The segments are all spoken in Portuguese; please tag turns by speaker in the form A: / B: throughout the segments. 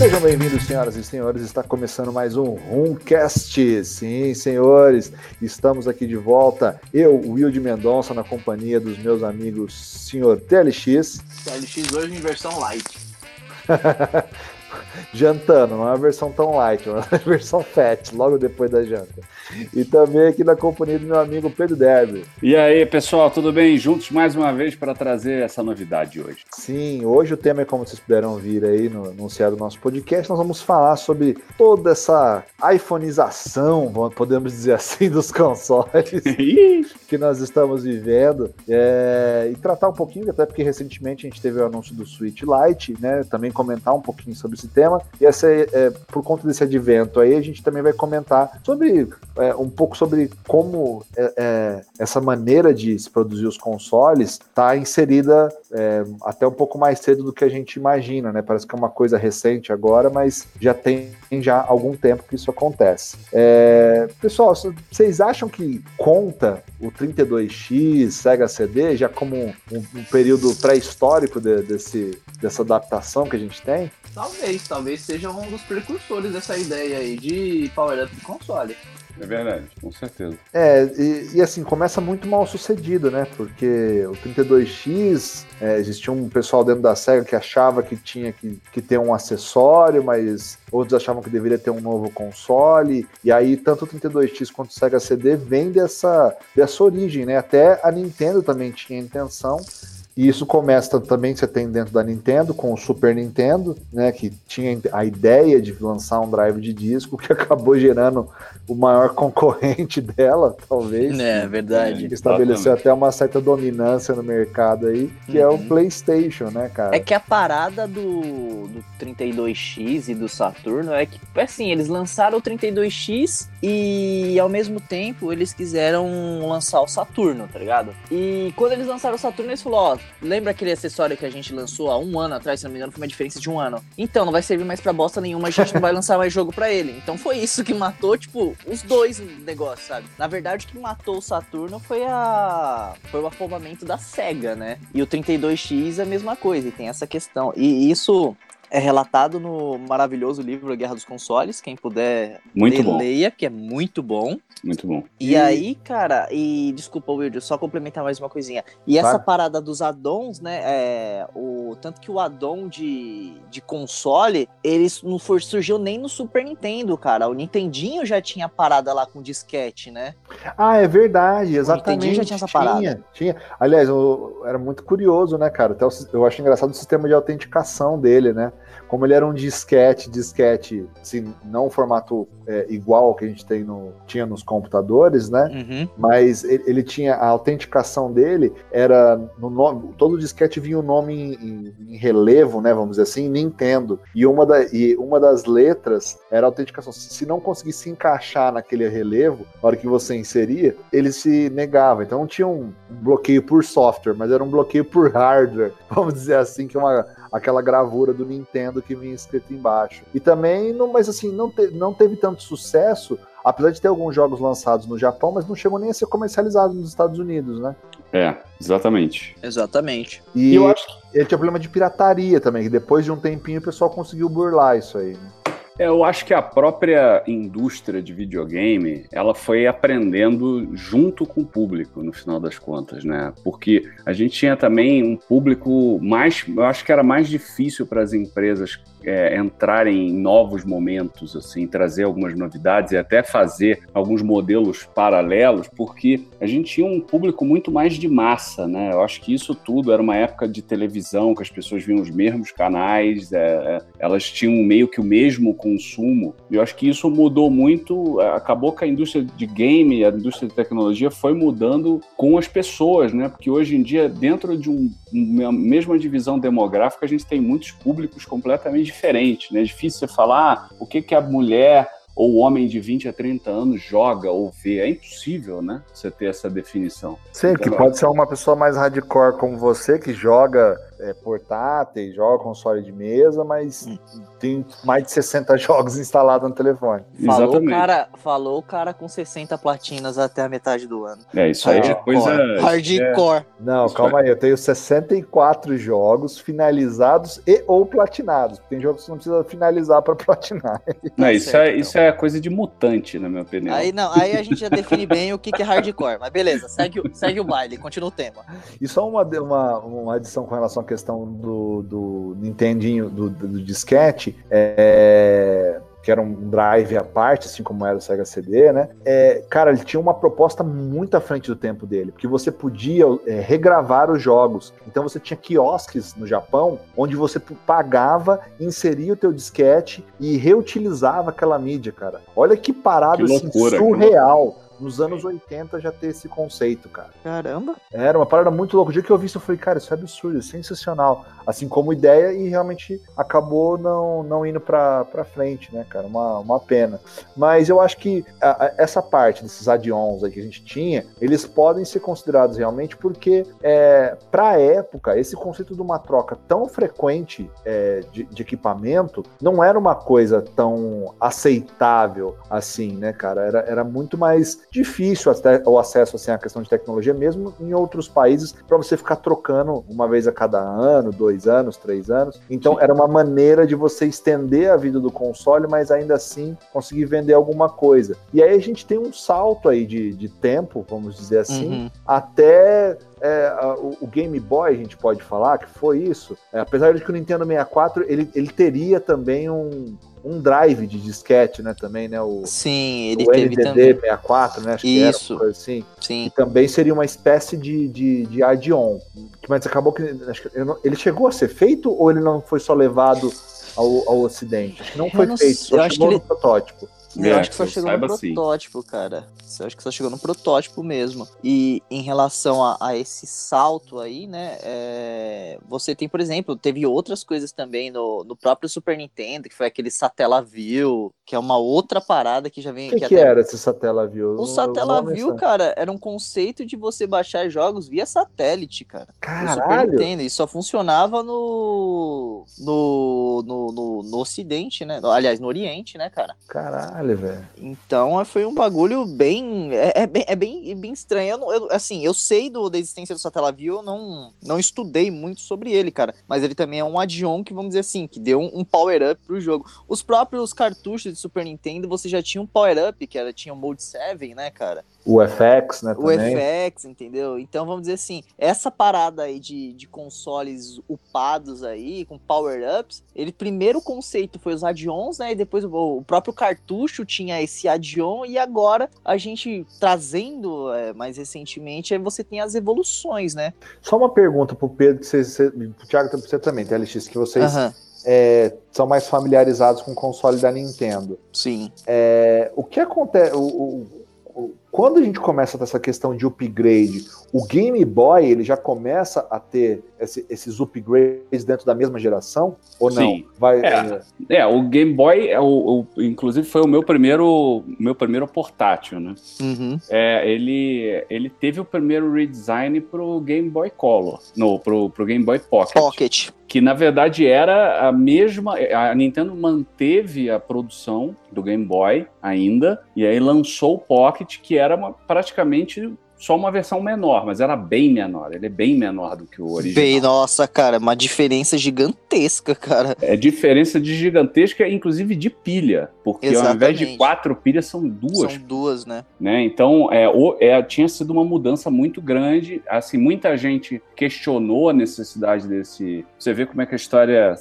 A: Sejam bem-vindos, senhoras e senhores. Está começando mais um Rumcast. Sim, senhores, estamos aqui de volta. Eu, Will de Mendonça, na companhia dos meus amigos Sr. TLX.
B: TLX hoje em versão light.
A: jantando, não é uma versão tão light, é uma versão fat, logo depois da janta. E também aqui na companhia do meu amigo Pedro Derby.
C: E aí, pessoal, tudo bem? Juntos mais uma vez para trazer essa novidade hoje.
A: Sim, hoje o tema é como vocês puderam vir aí no anunciado do nosso podcast, nós vamos falar sobre toda essa iPhoneização, podemos dizer assim, dos consoles que nós estamos vivendo é, e tratar um pouquinho, até porque recentemente a gente teve o anúncio do Switch Lite, né? Também comentar um pouquinho sobre esse tema. E essa, é, por conta desse advento aí, a gente também vai comentar sobre é, um pouco sobre como é, é essa maneira de se produzir os consoles está inserida é, até um pouco mais cedo do que a gente imagina, né? Parece que é uma coisa recente agora, mas já tem já algum tempo que isso acontece. É, pessoal, vocês acham que conta o 32X, Sega CD, já como um, um período pré-histórico de, desse, dessa adaptação que a gente tem?
B: Talvez, talvez seja um dos precursores dessa ideia aí de power-up de console.
C: É verdade, com certeza.
A: É, e, e, assim, começa muito mal sucedido, né? Porque o 32X, é, existia um pessoal dentro da SEGA que achava que tinha que, que ter um acessório, mas outros achavam que deveria ter um novo console. E aí, tanto o 32X quanto o Sega CD vem dessa, dessa origem, né? Até a Nintendo também tinha intenção e isso começa também, você tem dentro da Nintendo, com o Super Nintendo, né, que tinha a ideia de lançar um drive de disco, que acabou gerando o maior concorrente dela, talvez.
B: É, verdade.
A: Que estabeleceu até uma certa dominância no mercado aí, que uhum. é o uhum. PlayStation, né, cara?
B: É que a parada do, do 32X e do Saturno é que, assim, eles lançaram o 32X e ao mesmo tempo eles quiseram lançar o Saturno, tá ligado? E quando eles lançaram o Saturno, eles falaram, ó, lembra aquele acessório que a gente lançou há um ano atrás, se não me engano, foi uma diferença de um ano. Então, não vai servir mais pra bosta nenhuma, a gente não vai lançar mais jogo pra ele. Então foi isso que matou, tipo, os dois negócios, sabe? Na verdade, o que matou o Saturno foi a. Foi o afobamento da SEGA, né? E o 32X é a mesma coisa, e tem essa questão. E isso é relatado no maravilhoso livro A Guerra dos Consoles. Quem puder
C: muito
B: ler,
C: bom.
B: leia, que é muito bom.
C: Muito bom.
B: E, e... aí, cara, e desculpa, Will, só complementar mais uma coisinha. E essa parada dos addons, né? É, o, tanto que o addon de, de console, eles não for, surgiu nem no Super Nintendo, cara. O Nintendinho já tinha parada lá com disquete, né?
A: Ah, é verdade, exatamente. O Nintendinho
B: já tinha essa parada.
A: Tinha, tinha. Aliás, eu, era muito curioso, né, cara? Até eu acho engraçado o sistema de autenticação dele, né? Como ele era um disquete, disquete, assim, não um formato é, igual ao que a gente tem no, tinha nos computadores, né? Uhum. Mas ele, ele, tinha a autenticação dele era no nome, todo disquete vinha o um nome em, em, em, relevo, né? Vamos dizer assim, Nintendo. E uma, da, e uma das letras era a autenticação. Se não conseguisse encaixar naquele relevo, na hora que você inseria, ele se negava. Então não tinha um bloqueio por software, mas era um bloqueio por hardware, vamos dizer assim, que é uma aquela gravura do Nintendo que vinha escrito embaixo. E também, não, mas assim, não, te, não teve tanto sucesso, apesar de ter alguns jogos lançados no Japão, mas não chegou nem a ser comercializado nos Estados Unidos, né?
C: É, exatamente.
B: Exatamente.
A: E, e eu acho que ele tinha problema de pirataria também, que depois de um tempinho o pessoal conseguiu burlar isso aí, né?
C: É, eu acho que a própria indústria de videogame, ela foi aprendendo junto com o público, no final das contas, né? Porque a gente tinha também um público mais, eu acho que era mais difícil para as empresas é, entrarem em novos momentos, assim, trazer algumas novidades e até fazer alguns modelos paralelos, porque a gente tinha um público muito mais de massa, né? Eu acho que isso tudo era uma época de televisão, que as pessoas viam os mesmos canais, é, é elas tinham meio que o mesmo consumo. Eu acho que isso mudou muito, é, acabou que a indústria de game, a indústria de tecnologia foi mudando com as pessoas, né? Porque hoje em dia, dentro de um, mesma divisão demográfica, a gente tem muitos públicos completamente diferente, né? É difícil você falar ah, o que, que a mulher ou o homem de 20 a 30 anos joga ou vê. É impossível, né? Você ter essa definição.
A: Sim, então, que pode ser uma pessoa mais hardcore como você, que joga é, portáteis, joga console de mesa, mas hum. tem mais de 60 jogos instalados no telefone.
B: Falou o cara, falou o cara com 60 platinas até a metade do ano.
C: É, isso aí é coisa.
B: Hardcore. É...
A: Não, isso calma é. aí, eu tenho 64 jogos finalizados e ou platinados. Tem jogos que não precisa finalizar para platinar.
C: Não, tá isso, certo, é, então. isso é coisa de mutante, na minha opinião.
B: Aí não, aí a gente já define bem o que, que é hardcore. Mas beleza, segue, segue o baile, continua o tema.
A: E só uma, uma, uma adição com relação questão do, do Nintendinho, do, do, disquete. É, que era um drive à parte, assim como era o Sega CD, né? É, cara, ele tinha uma proposta muito à frente do tempo dele, porque você podia é, regravar os jogos. Então você tinha quiosques no Japão, onde você pagava, inseria o teu disquete e reutilizava aquela mídia, cara. Olha que parada que assim, loucura, assim, surreal nos anos 80 já ter esse conceito, cara.
B: Caramba!
A: Era uma parada muito louca. O dia que eu vi isso, eu falei, cara, isso é absurdo, é sensacional. Assim como ideia, e realmente acabou não, não indo pra, pra frente, né, cara? Uma, uma pena. Mas eu acho que a, a, essa parte desses add-ons aí que a gente tinha, eles podem ser considerados realmente porque, é, pra época, esse conceito de uma troca tão frequente é, de, de equipamento não era uma coisa tão aceitável assim, né, cara? Era, era muito mais difícil até o acesso assim, à questão de tecnologia, mesmo em outros países, para você ficar trocando uma vez a cada ano, dois anos, três anos. Então era uma maneira de você estender a vida do console, mas ainda assim conseguir vender alguma coisa. E aí a gente tem um salto aí de, de tempo, vamos dizer assim, uhum. até é, o, o, Game Boy, a gente pode falar que foi isso. É, apesar de que o Nintendo 64 ele, ele teria também um, um drive de disquete, né, também, né, o,
B: Sim, ele
A: o
B: teve
A: NDD
B: também.
A: 64, né, acho
B: Isso.
A: que era coisa assim.
B: Sim.
A: E também seria uma espécie de, de, de add-on, mas acabou que, acho que ele chegou a ser feito ou ele não foi só levado ao, ao ocidente? Acho que não foi não feito, só chegou no ele... protótipo.
B: Eu é, acho que só chegou no protótipo, assim. cara. Eu acho que só chegou no protótipo mesmo. E em relação a, a esse salto aí, né? É, você tem, por exemplo, teve outras coisas também no, no próprio Super Nintendo, que foi aquele Satellaview, que é uma outra parada que já vem.
A: O que, que, que era esse Satellaview?
B: O Satellaview, cara, era um conceito de você baixar jogos via satélite, cara.
A: Caralho! Super
B: Nintendo. E só funcionava no, no, no, no, no Ocidente, né? Aliás, no Oriente, né, cara?
A: Caralho. Caralho, velho.
B: Então foi um bagulho bem. É, é bem, é bem, bem estranho. Eu, eu, assim, eu sei do, da existência do Satellaview, eu não, não estudei muito sobre ele, cara. Mas ele também é um add-on que, vamos dizer assim, que deu um, um power-up pro jogo. Os próprios cartuchos de Super Nintendo, você já tinha um power-up, que era, tinha o Mode 7, né, cara?
A: O FX, né?
B: O FX, entendeu? Então vamos dizer assim, essa parada aí de, de consoles upados aí, com power-ups, ele primeiro o conceito foi os add-ons, né? E depois o, o próprio cartucho tinha esse add-on e agora a gente trazendo é, mais recentemente, aí você tem as evoluções, né?
A: Só uma pergunta pro Pedro, que você, você, pro Thiago, você também, TLX, que vocês uhum. é, são mais familiarizados com o console da Nintendo.
B: Sim.
A: É, o que acontece... O, o, quando a gente começa a ter essa questão de upgrade, o Game Boy ele já começa a ter esse, esses upgrades dentro da mesma geração ou não? Sim.
C: Vai, é, é... é, o Game Boy, é o, o, inclusive, foi o meu primeiro, meu primeiro portátil, né?
B: Uhum.
C: É, ele, ele teve o primeiro redesign pro Game Boy Color, no, pro, pro Game Boy Pocket.
B: Pocket
C: que na verdade era a mesma. A Nintendo manteve a produção do Game Boy ainda, e aí lançou o Pocket, que era uma, praticamente só uma versão menor, mas era bem menor. Ele é bem menor do que o original. Bem,
B: nossa, cara, uma diferença gigantesca, cara.
C: É diferença de gigantesca, inclusive de pilha. Porque Exatamente. ao invés de quatro pilhas, são duas.
B: São duas, né?
C: né? Então, é, o, é, tinha sido uma mudança muito grande. Assim, muita gente questionou a necessidade desse. Você vê como é que a história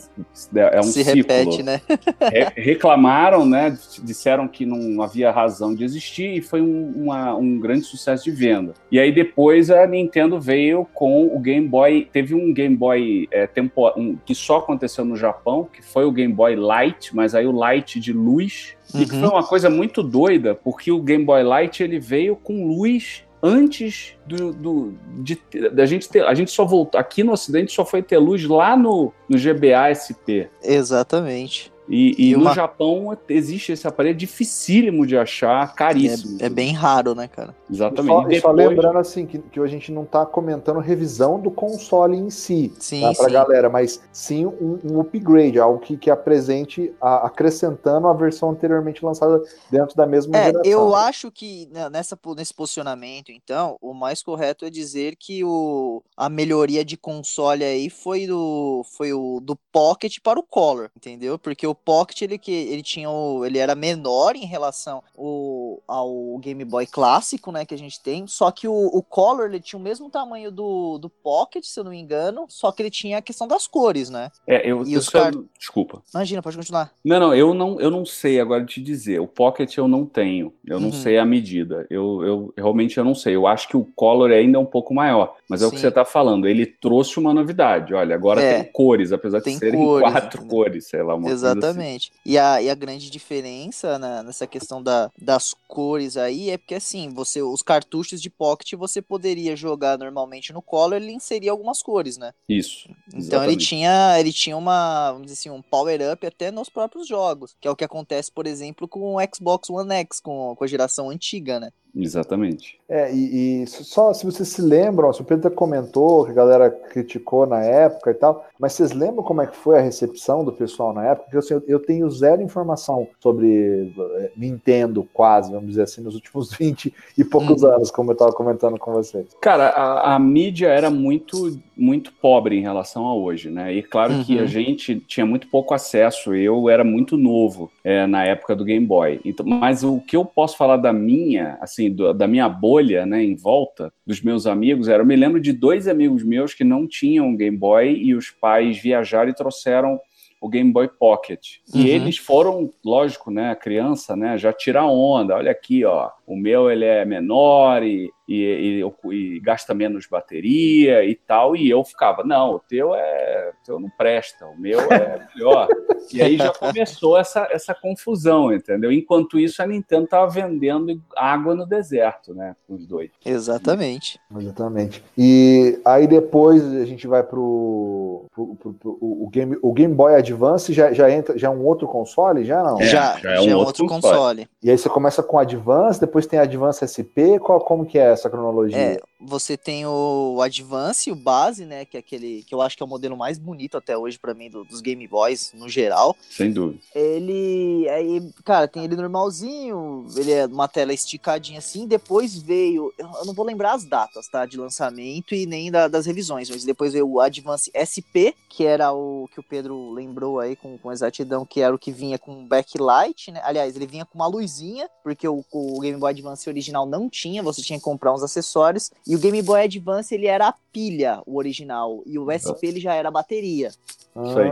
C: é um
B: Se
C: ciclo.
B: repete, né?
C: Re reclamaram, né? Disseram que não havia razão de existir e foi um, uma, um grande sucesso de venda. Nintendo. E aí depois a Nintendo veio com o Game Boy. Teve um Game Boy é, tempo, um, que só aconteceu no Japão, que foi o Game Boy Light, mas aí o Light de luz. Uhum. E que foi uma coisa muito doida, porque o Game Boy Light ele veio com luz antes do, do de, da gente ter, a gente só voltou aqui no Ocidente só foi ter luz lá no, no GBA SP.
B: Exatamente.
C: E, e, e uma... no Japão existe esse aparelho, dificílimo de achar, caríssimo.
B: É, é bem raro, né, cara?
A: Exatamente. E só, depois... só lembrando assim que, que a gente não está comentando revisão do console em si, sim, tá, pra sim. galera, mas sim um, um upgrade, algo que, que apresente, a, acrescentando a versão anteriormente lançada dentro da mesma
B: é,
A: geração.
B: Eu acho que né, nessa, nesse posicionamento, então, o mais correto é dizer que o, a melhoria de console aí foi do, foi o, do Pocket para o Color, entendeu? Porque o Pocket ele, que, ele tinha o, ele era menor em relação o, ao Game Boy clássico, né, que a gente tem, só que o, o Color ele tinha o mesmo tamanho do, do Pocket, se eu não me engano, só que ele tinha a questão das cores, né?
C: É, eu, e eu os car... Desculpa.
B: Imagina, pode continuar.
C: Não, não, eu não, eu não sei agora te dizer. O Pocket eu não tenho. Eu não uhum. sei a medida. Eu, eu realmente eu não sei. Eu acho que o Color ainda é um pouco maior. Mas é Sim. o que você está falando. Ele trouxe uma novidade. Olha, agora é, tem cores, apesar de serem cores, quatro né? cores, sei lá, uma
B: assim. Exatamente. E, a, e a grande diferença né, nessa questão da, das cores aí é porque assim, você os cartuchos de Pocket você poderia jogar normalmente no Color, ele inseria algumas cores, né?
C: Isso.
B: Então exatamente. ele tinha, ele tinha uma, vamos dizer assim, um power up até nos próprios jogos, que é o que acontece, por exemplo, com o Xbox One X, com, com a geração antiga, né?
C: Exatamente.
A: É, e, e, só se vocês se lembram, o Pedro comentou que a galera criticou na época e tal, mas vocês lembram como é que foi a recepção do pessoal na época? Porque assim, eu, eu tenho zero informação sobre eh, Nintendo, quase, vamos dizer assim, nos últimos 20 e poucos hum. anos, como eu estava comentando com vocês.
C: Cara, a, a, mídia era muito, muito pobre em relação a hoje, né? E claro uhum. que a uhum. gente tinha muito pouco acesso, eu era muito novo é, na época do Game Boy. Então, mas o que eu posso falar da minha, assim, assim, do, da minha bolha, né, em volta dos meus amigos, era, eu me lembro de dois amigos meus que não tinham Game Boy e os pais viajaram e trouxeram o Game Boy Pocket. Uhum. E eles foram, lógico, né, a criança, né, já tirar onda. Olha aqui, ó, o meu ele é menor e, e, e, e, gasta menos bateria e tal. E eu ficava, não, o teu é, o teu não presta, o meu é melhor. e aí já começou essa, essa confusão, entendeu? Enquanto isso, a Nintendo tava vendendo água no deserto, né, com os dois.
B: Exatamente.
A: Exatamente. E aí depois a gente vai pro, pro, pro, pro o, Game, o Game Boy Advance já, já entra, já é um outro console, já não?
B: É, já, já é um já outro, outro console. console.
A: E aí você começa com o Advance, depois tem Advance SP, qual, como que é essa cronologia?
B: É, você tem o Advance, o base, né, que é aquele que eu acho que é o modelo mais bonito até hoje para mim do, dos Game Boys no geral.
C: Sem dúvida.
B: Ele aí, cara, tem ele normalzinho, ele é uma tela esticadinha assim, depois veio, eu não vou lembrar as datas, tá, de lançamento e nem da, das revisões, mas depois veio o Advance SP, que era o que o Pedro lembrou aí com, com exatidão, que era o que vinha com backlight, né? Aliás, ele vinha com uma luzinha, porque o, o Game Boy Advance original não tinha, você tinha que comprar uns acessórios. E o Game Boy Advance ele era a pilha, o original, e o SP ele já era a bateria.
C: Isso aí.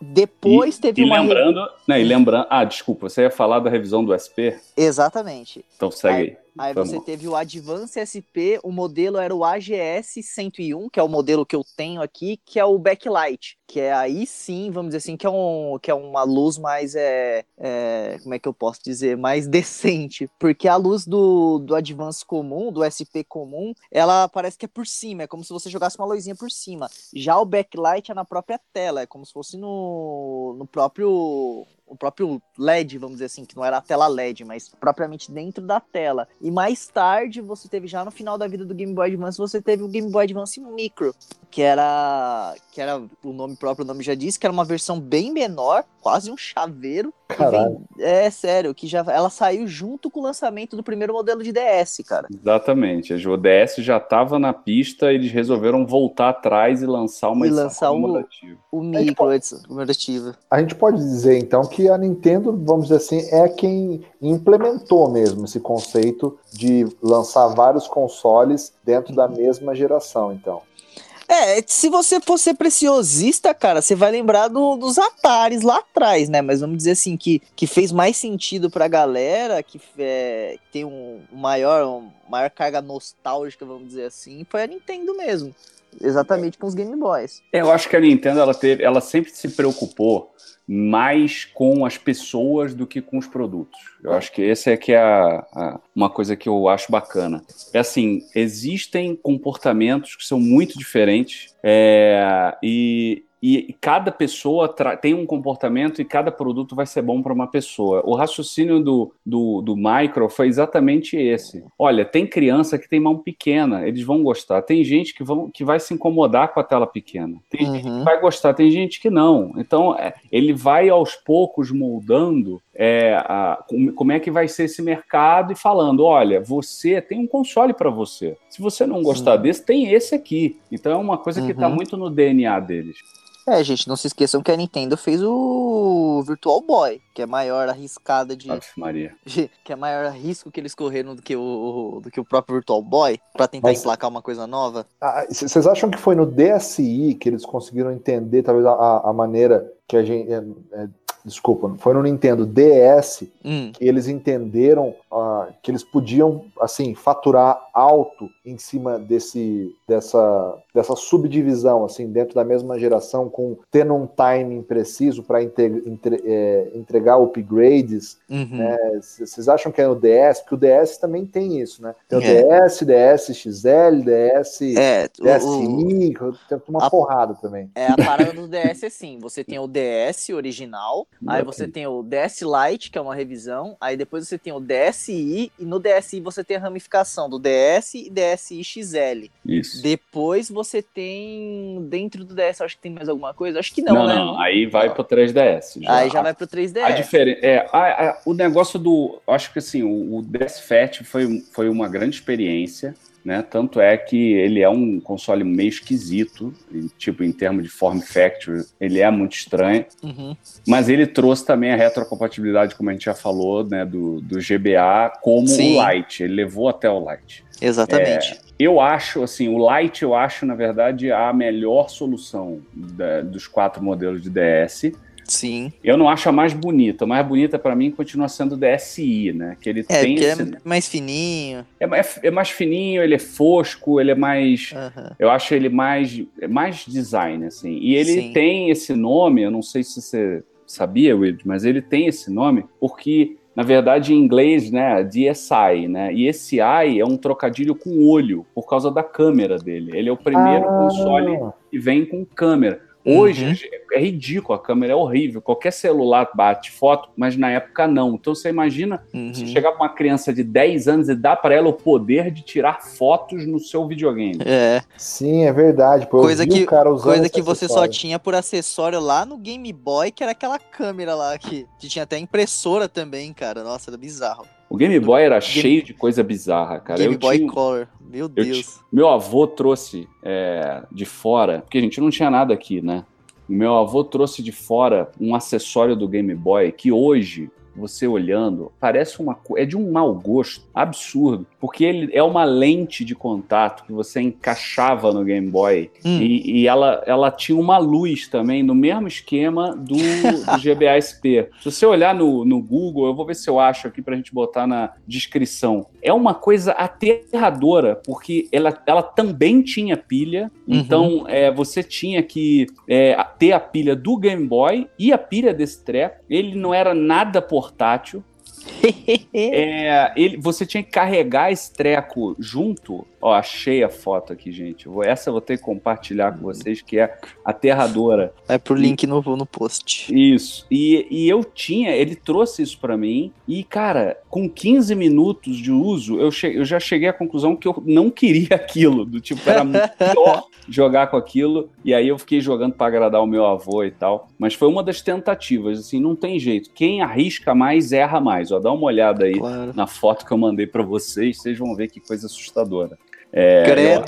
B: Depois
C: e,
B: teve
C: e
B: uma.
C: Lembrando, né, e lembrando. Ah, desculpa, você ia falar da revisão do SP?
B: Exatamente.
C: Então segue aí.
B: Aí você teve o Advance SP, o modelo era o AGS 101, que é o modelo que eu tenho aqui, que é o backlight, que é aí sim, vamos dizer assim, que é, um, que é uma luz mais, é, é, como é que eu posso dizer, mais decente, porque a luz do, do Advance comum, do SP comum, ela parece que é por cima, é como se você jogasse uma luzinha por cima. Já o backlight é na própria tela, é como se fosse no, no próprio o próprio LED, vamos dizer assim, que não era a tela LED, mas propriamente dentro da tela. E mais tarde, você teve já no final da vida do Game Boy Advance, você teve o Game Boy Advance Micro, que era que era o nome próprio, o nome já disse, que era uma versão bem menor, quase um chaveiro.
A: Caralho.
B: Vem, é sério, que já ela saiu junto com o lançamento do primeiro modelo de DS, cara.
C: Exatamente. O DS já estava na pista, eles resolveram voltar atrás e lançar uma
B: e lançar o, o Micro,
A: comemorativa. A gente pode dizer então que a Nintendo, vamos dizer assim, é quem implementou mesmo esse conceito de lançar vários consoles dentro da mesma geração, então.
B: É, se você for ser preciosista, cara, você vai lembrar do, dos Ataris lá atrás, né? Mas vamos dizer assim, que, que fez mais sentido pra galera, que é, tem um maior, um maior carga nostálgica, vamos dizer assim, foi a Nintendo mesmo. Exatamente com os Game Boys.
C: Eu acho que a Nintendo, ela, teve, ela sempre se preocupou mais com as pessoas do que com os produtos. Eu acho que essa é que é a, a, uma coisa que eu acho bacana. É assim, existem comportamentos que são muito diferentes é, e, e cada pessoa tem um comportamento e cada produto vai ser bom para uma pessoa. O raciocínio do, do, do Micro foi exatamente esse. Olha, tem criança que tem mão pequena, eles vão gostar. Tem gente que, vão, que vai se incomodar com a tela pequena. Tem uhum. gente que vai gostar, tem gente que não. Então, é, ele vai aos poucos moldando é, a, como é que vai ser esse mercado e falando: olha, você tem um console para você. Se você não gostar Sim. desse, tem esse aqui. Então é uma coisa que está uhum. muito no DNA deles.
B: É, gente, não se esqueçam que a Nintendo fez o Virtual Boy, que é maior arriscada de.
C: Ave Maria.
B: que é maior risco que eles correram do que o, do que o próprio Virtual Boy, para tentar Mas... emplacar uma coisa nova.
A: Ah, vocês acham que foi no DSi que eles conseguiram entender, talvez, a, a maneira que a gente. É, é, desculpa, foi no Nintendo DS hum. que eles entenderam uh, que eles podiam, assim, faturar alto em cima desse, dessa, dessa subdivisão, assim, dentro da mesma geração, com tendo um timing preciso para entre, é, entregar upgrades. Uhum. Né? Vocês acham que é no DS? Porque o DS também tem isso, né? Tem o é. DS, DS XL, DS, é, DSi, o, tem uma a, porrada também.
B: É, a parada do DS é assim, você tem o DS original, aí você tem o DS Lite, que é uma revisão, aí depois você tem o DSi, e no DSi você tem a ramificação do DS e DSi XL.
C: Isso.
B: Depois você tem, dentro do DS, acho que tem mais alguma coisa? Acho que não, não né? Não,
C: aí vai pro 3DS.
B: Já. Aí já vai pro 3DS.
C: A diferença, é, a, a, o negócio do, acho que assim, o, o DS Fat foi, foi uma grande experiência, né? Tanto é que ele é um console meio esquisito, tipo, em termos de form factor, ele é muito estranho, uhum. mas ele trouxe também a retrocompatibilidade, como a gente já falou, né, do, do GBA como Sim. o Lite, ele levou até o Lite.
B: Exatamente.
C: É, eu acho, assim, o Lite eu acho, na verdade, a melhor solução da, dos quatro modelos de DS,
B: Sim.
C: Eu não acho a mais bonita. A mais bonita para mim continua sendo o DSi, né? Que ele
B: é,
C: tem
B: esse... é mais fininho.
C: É, mais, é mais fininho, ele é fosco, ele é mais. Uhum. Eu acho ele mais, é mais design, assim. E ele Sim. tem esse nome, eu não sei se você sabia, Will, mas ele tem esse nome porque na verdade, em inglês, né, DSi, né? E esse I é um trocadilho com olho, por causa da câmera dele. Ele é o primeiro ah. console que vem com câmera. Hoje uhum. é ridículo, a câmera é horrível. Qualquer celular bate foto, mas na época não. Então você imagina uhum. se chegar para uma criança de 10 anos e dar para ela o poder de tirar fotos no seu videogame.
B: É.
A: Sim, é verdade. Pô,
B: coisa que, coisa que você só tinha por acessório lá no Game Boy, que era aquela câmera lá que, que tinha até impressora também, cara. Nossa, era bizarro.
C: O Game Boy era Game... cheio de coisa bizarra, cara.
B: Game
C: eu
B: Boy
C: tinha...
B: Color, meu Deus.
C: Meu avô trouxe é, de fora, porque a gente não tinha nada aqui, né? Meu avô trouxe de fora um acessório do Game Boy que hoje você olhando, parece uma é de um mau gosto absurdo, porque ele é uma lente de contato que você encaixava no Game Boy hum. e, e, ela, ela tinha uma luz também no mesmo esquema do, do GBA SP. Se você olhar no, no Google, eu vou ver se eu acho aqui pra gente botar na descrição. É uma coisa aterradora, porque ela, ela também tinha pilha, uhum. então é, você tinha que é, ter a pilha do Game Boy e a pilha desse treco. Ele não era nada por portátil. é, ele, você tinha que carregar esse treco junto Ó, achei a foto aqui, gente. Essa eu vou ter que compartilhar com vocês, que é aterradora.
B: Vai pro link no, no post.
C: Isso. E, e eu tinha, ele trouxe isso para mim. E, cara, com 15 minutos de uso, eu, che, eu já cheguei à conclusão que eu não queria aquilo. Do tipo, era muito pior jogar com aquilo. E aí eu fiquei jogando para agradar o meu avô e tal. Mas foi uma das tentativas, assim, não tem jeito. Quem arrisca mais, erra mais. Ó, dá uma olhada aí claro. na foto que eu mandei para vocês, vocês vão ver que coisa assustadora.
B: É, Credo.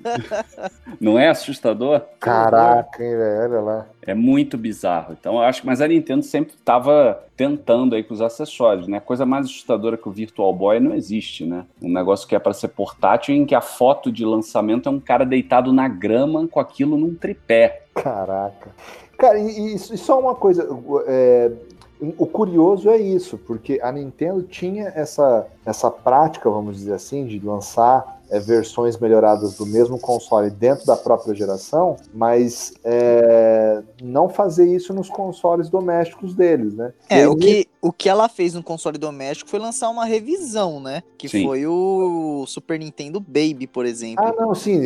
C: Não é assustador?
A: Caraca, hein, velho? Olha lá.
C: É muito bizarro. Então, eu acho mas a Nintendo sempre estava tentando aí com os acessórios, né? Coisa mais assustadora que o Virtual Boy não existe, né? Um negócio que é para ser portátil em que a foto de lançamento é um cara deitado na grama com aquilo num tripé.
A: Caraca. Cara, e, e só uma coisa, é, o curioso é isso, porque a Nintendo tinha essa essa prática, vamos dizer assim, de lançar é, versões melhoradas do mesmo console dentro da própria geração, mas é, não fazer isso nos consoles domésticos deles, né?
B: É, o que, o que ela fez no console doméstico foi lançar uma revisão, né? Que sim. foi o Super Nintendo Baby, por exemplo.
A: Ah, não, sim.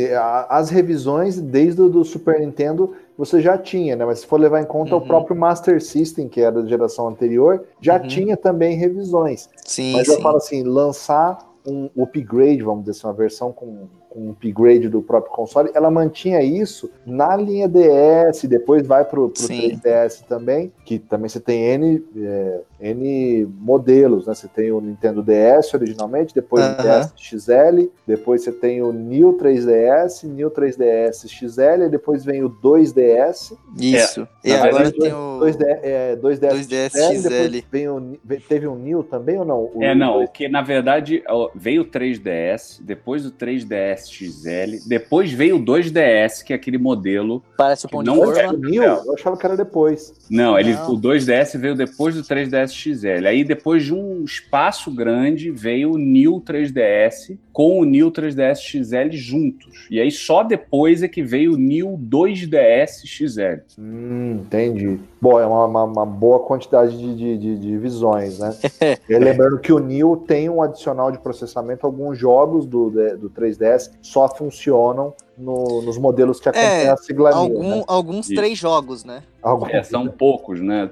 A: As revisões desde o do Super Nintendo você já tinha, né? Mas se for levar em conta uhum. o próprio Master System, que era da geração anterior, já uhum. tinha também revisões.
B: Sim,
A: Mas
B: sim.
A: eu falo assim, lançar um upgrade, vamos dizer assim, uma versão com um upgrade do próprio console, ela mantinha isso na linha DS, depois vai para o 3DS também, que também você tem N, é, N modelos, né? Você tem o Nintendo DS originalmente, depois uh -huh. o DS XL, depois você tem o New 3DS, New 3DS XL, e depois vem o 2DS.
B: Isso.
A: É, e agora tem o 2DS, é, 2DS, 2DS XL, XL. Vem o, teve um New também ou não?
C: O é, não, o que na verdade veio o 3DS, depois o 3DS XL. Depois veio o 2DS, que é aquele modelo.
B: Parece o Pão
A: de Forma. Eu achava que era depois.
C: Não, ele, não. o 2DS veio depois do 3DS XL. Aí depois de um espaço grande veio o New 3DS com o New 3DS XL juntos. E aí só depois é que veio o New 2DS XL.
A: Hum, entendi. Bom, é uma, uma, uma boa quantidade de, de, de, de visões, né? e lembrando que o New tem um adicional de processamento, alguns jogos do, do 3DS só funcionam no, nos modelos que acompanham é, a sigla
B: algum, né? Alguns Isso. três jogos, né?
C: Alguns, é, são poucos, né?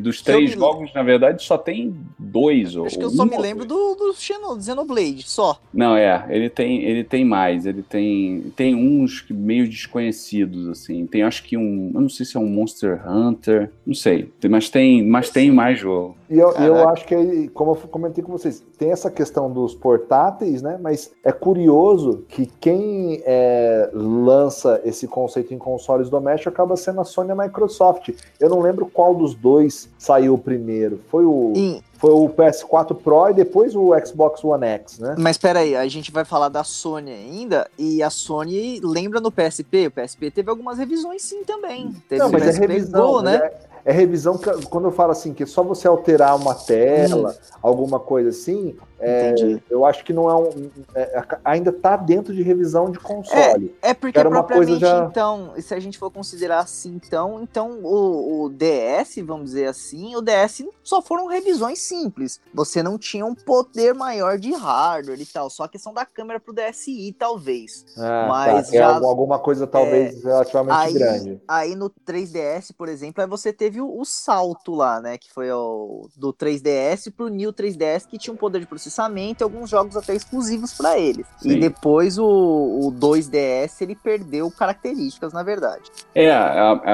C: Dos três jogos, me... na verdade, só tem dois.
B: Acho ou, que eu só me lembro do, do Xenoblade, só.
C: Não, é, ele tem, ele tem mais. Ele tem, tem uns meio desconhecidos, assim. Tem acho que um. Eu não sei se é um Monster Hunter. Não sei. Mas tem, mas tem mais jogo.
A: E eu, eu acho que, como eu comentei com vocês, tem essa questão dos portáteis, né? Mas é curioso que quem é, lança esse conceito em consoles domésticos acaba sendo a Sony e a Microsoft. Eu não lembro qual dos dois saiu primeiro. Foi o. foi o PS4 Pro e depois o Xbox One X, né?
B: Mas espera aí, a gente vai falar da Sony ainda, e a Sony lembra no PSP, o PSP teve algumas revisões sim também. Teve
A: não, mas é revisão, Go, né? É, é revisão que, quando eu falo assim, que é só você alterar uma tela, hum. alguma coisa assim, é, eu acho que não é um. É, é ainda está dentro de revisão de console.
B: É, é porque Era propriamente, já... então, se a gente for considerar assim, então, então o, o, DS, vamos dizer assim, o DS só foram revisões simples. Você não tinha um poder maior de hardware e tal, só a questão da câmera pro DSi, talvez.
A: Ah, Mas tá, já, alguma coisa talvez é, relativamente
B: aí,
A: grande.
B: Aí no 3DS, por exemplo, aí você teve o, o salto lá, né? Que foi o, do 3DS pro New 3DS, que tinha um poder de processamento e alguns jogos até exclusivos para ele. E depois o, o 2DS ele perdeu características, na verdade.
C: É,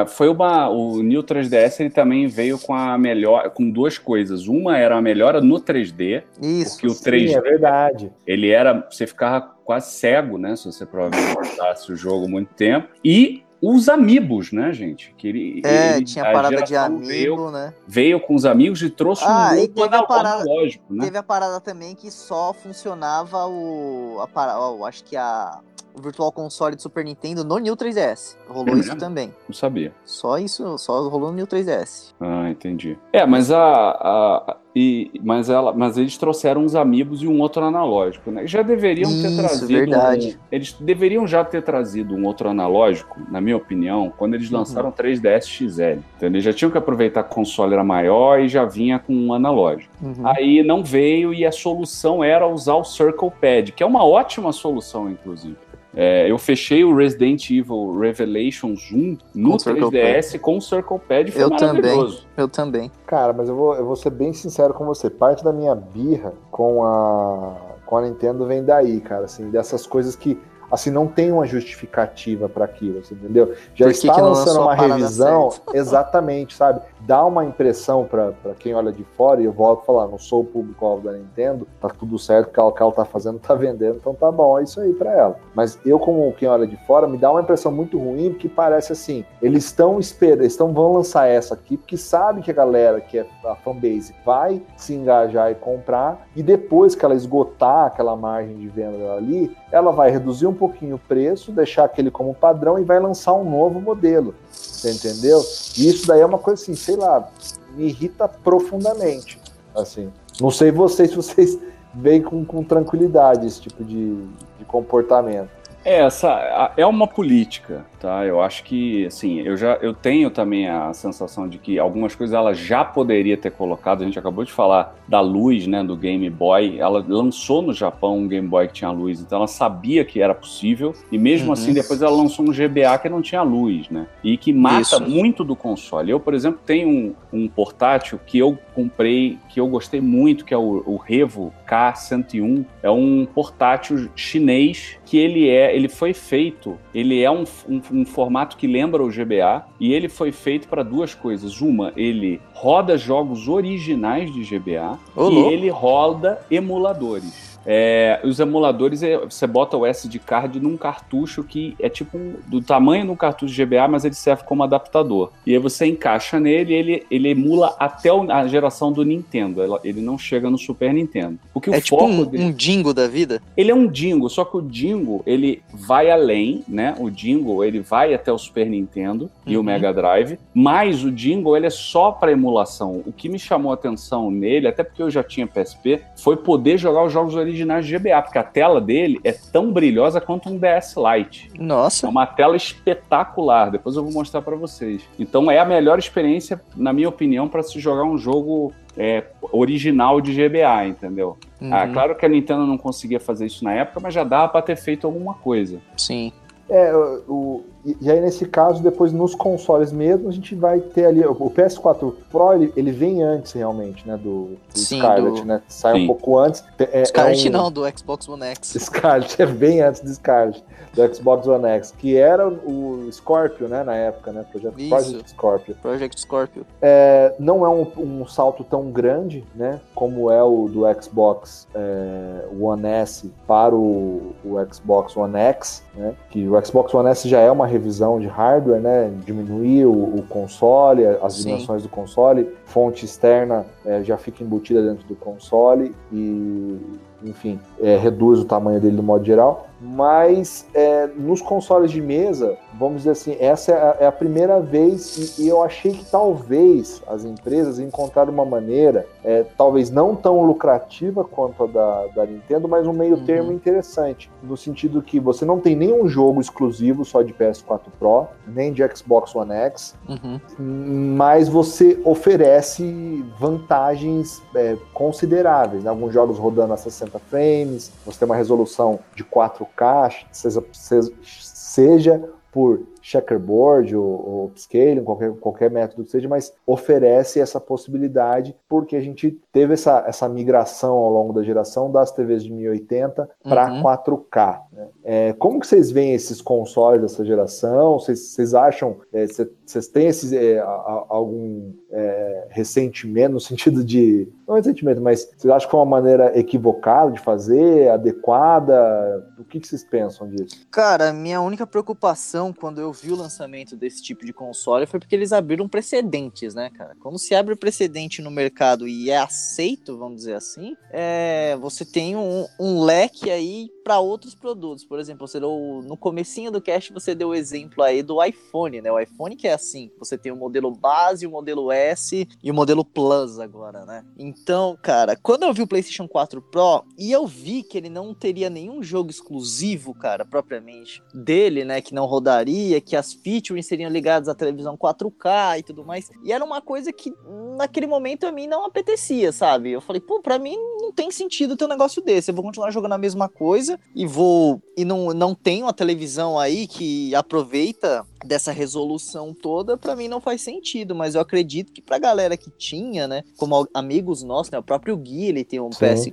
C: foi uma. O New 3DS ele também veio com a melhor. com duas coisas. Uma era a melhora no 3D.
B: Isso.
C: Porque o 3D.
A: Sim, é verdade.
C: Ele era. Você ficava quase cego, né? Se você provavelmente guardasse o jogo muito tempo. E os amigos, né, gente? Que ele,
B: é, ele, tinha a parada de amigo, veio, né?
C: Veio com os amigos e trouxe
B: ah, um e teve a parada, lógico, né? Teve a parada também que só funcionava o. A, a, acho que a o Virtual Console de Super Nintendo no New 3DS. Rolou é isso também.
C: Não sabia.
B: Só isso, só rolou no New 3DS.
C: Ah, entendi. É, mas a, a e, mas, ela, mas eles trouxeram uns amigos e um outro analógico, né? Já deveriam
B: Isso,
C: ter trazido.
B: Verdade.
C: Um, eles deveriam já ter trazido um outro analógico, na minha opinião, quando eles uhum. lançaram uhum. 3DS XL. Entendeu? Eles já tinham que aproveitar que o console era maior e já vinha com um analógico. Uhum. Aí não veio e a solução era usar o Circle Pad, que é uma ótima solução, inclusive. É, eu fechei o Resident Evil Revelations junto no 3DS com o Circle Pad foi
B: eu
C: maravilhoso.
B: Também, eu também.
A: Cara, mas eu vou, eu vou ser bem sincero com você. Parte da minha birra com a, com a Nintendo vem daí, cara, assim, dessas coisas que assim, não tem uma justificativa para aquilo, você entendeu? Já Por está lançando uma revisão, exatamente, sabe? Dá uma impressão para quem olha de fora, e eu volto a falar, não sou o público-alvo da Nintendo, tá tudo certo, o que ela, que ela tá fazendo tá vendendo, então tá bom, é isso aí para ela. Mas eu, como quem olha de fora, me dá uma impressão muito ruim, porque parece assim, eles estão esperando, eles estão, vão lançar essa aqui, porque sabe que a galera, que é a fanbase, vai se engajar e comprar, e depois que ela esgotar aquela margem de venda ali, ela vai reduzir um pouquinho o preço, deixar aquele como padrão e vai lançar um novo modelo. Você entendeu? E isso daí é uma coisa assim, sei lá, me irrita profundamente. Assim, não sei vocês se vocês veem com, com tranquilidade esse tipo de, de comportamento.
C: É, essa é uma política, tá? Eu acho que, assim, eu já eu tenho também a sensação de que algumas coisas ela já poderia ter colocado. A gente acabou de falar da luz, né, do Game Boy. Ela lançou no Japão um Game Boy que tinha luz, então ela sabia que era possível. E mesmo uhum. assim, depois ela lançou um GBA que não tinha luz, né? E que mata Isso. muito do console. Eu, por exemplo, tenho um, um, portátil que eu comprei, que eu gostei muito, que é o, o Revo K101. É um portátil chinês que ele é, ele foi feito, ele é um, um, um formato que lembra o GBA e ele foi feito para duas coisas. Uma, ele roda jogos originais de GBA e louco. ele roda emuladores. É, os emuladores, é, você bota o SD card num cartucho que é tipo um, do tamanho do cartucho GBA, mas ele serve como adaptador. E aí você encaixa nele e ele, ele emula até a geração do Nintendo. Ele não chega no Super Nintendo.
B: Porque é o tipo um, dele, um Dingo da vida?
C: Ele é um Dingo, só que o Dingo, ele vai além, né? O Dingo, ele vai até o Super Nintendo uhum. e o uhum. Mega Drive, mas o Dingo, ele é só para emulação. O que me chamou a atenção nele, até porque eu já tinha PSP, foi poder jogar os jogos originais originais de GBA, porque a tela dele é tão brilhosa quanto um DS Lite.
B: Nossa.
C: É uma tela espetacular, depois eu vou mostrar para vocês. Então é a melhor experiência, na minha opinião, para se jogar um jogo é, original de GBA, entendeu? Uhum. Ah, claro que a Nintendo não conseguia fazer isso na época, mas já dava para ter feito alguma coisa.
B: Sim.
A: É, o, e, aí, nesse caso, depois nos consoles mesmo, a gente vai ter ali. O PS4 Pro, ele, ele vem antes realmente, né? Do, do Sim, Scarlet, do... né? Sai Sim. um pouco antes.
B: É, é Scarlet é um... não, do Xbox One X.
A: Scarlet, é bem antes do Scarlet, do Xbox One X, que era o Scorpio, né? Na época, né?
B: Projeto Isso. Project Scorpio. Project Scorpio.
A: É, não é um, um, salto tão grande, né? Como é o do Xbox é, One S para o, o Xbox One X, né? Que o Xbox One S já é uma revisão de hardware, né? Diminuir o, o console, as Sim. dimensões do console, fonte externa é, já fica embutida dentro do console e, enfim, é, reduz o tamanho dele do modo geral mas é, nos consoles de mesa, vamos dizer assim, essa é a, é a primeira vez e, e, eu achei que talvez as empresas encontraram uma maneira, é, talvez não tão lucrativa quanto a da, da Nintendo, mas um meio uhum. termo interessante, no sentido que você não tem nenhum jogo exclusivo só de PS4 Pro, nem de Xbox One X, uhum. mas você oferece vantagens é, consideráveis, né? alguns jogos rodando a 60 frames, você tem uma resolução de 4 caixa, seja, seja, seja por checkerboard ou, ou upscaling, qualquer, qualquer método que seja, mas oferece essa possibilidade porque a gente teve essa, essa migração ao longo da geração das TVs de 1080 para uhum. 4K. Né? É, como que vocês veem esses consoles dessa geração? Vocês, vocês acham, é, vocês têm esses, é, algum é, ressentimento no sentido de, não ressentimento, mas vocês acham que é uma maneira equivocada de fazer, adequada? O que, que vocês pensam disso?
B: Cara, minha única preocupação quando eu vi o lançamento desse tipo de console foi porque eles abriram precedentes, né, cara? Quando se abre precedente no mercado e é aceito, vamos dizer assim, é, você tem um, um leque aí para outros produtos. Por exemplo, você deu, no comecinho do cast você deu o exemplo aí do iPhone, né? O iPhone que é assim, você tem o modelo base, o modelo S e o modelo Plus agora, né? Então, cara, quando eu vi o PlayStation 4 Pro e eu vi que ele não teria nenhum jogo exclusivo, cara, propriamente dele, né, que não rodaria, que as features seriam ligadas à televisão 4K e tudo mais. E era uma coisa que naquele momento a mim não apetecia, sabe? Eu falei, pô, pra mim não tem sentido ter um negócio desse. Eu vou continuar jogando a mesma coisa e vou. E não, não tenho a televisão aí que aproveita dessa resolução toda, para mim não faz sentido, mas eu acredito que pra galera que tinha, né, como amigos nossos, né, o próprio Gui, ele tem um PS,